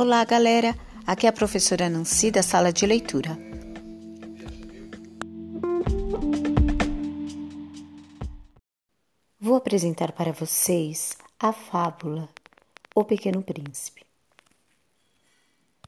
Olá, galera! Aqui é a professora Nancy da sala de leitura. Vou apresentar para vocês a fábula O Pequeno Príncipe.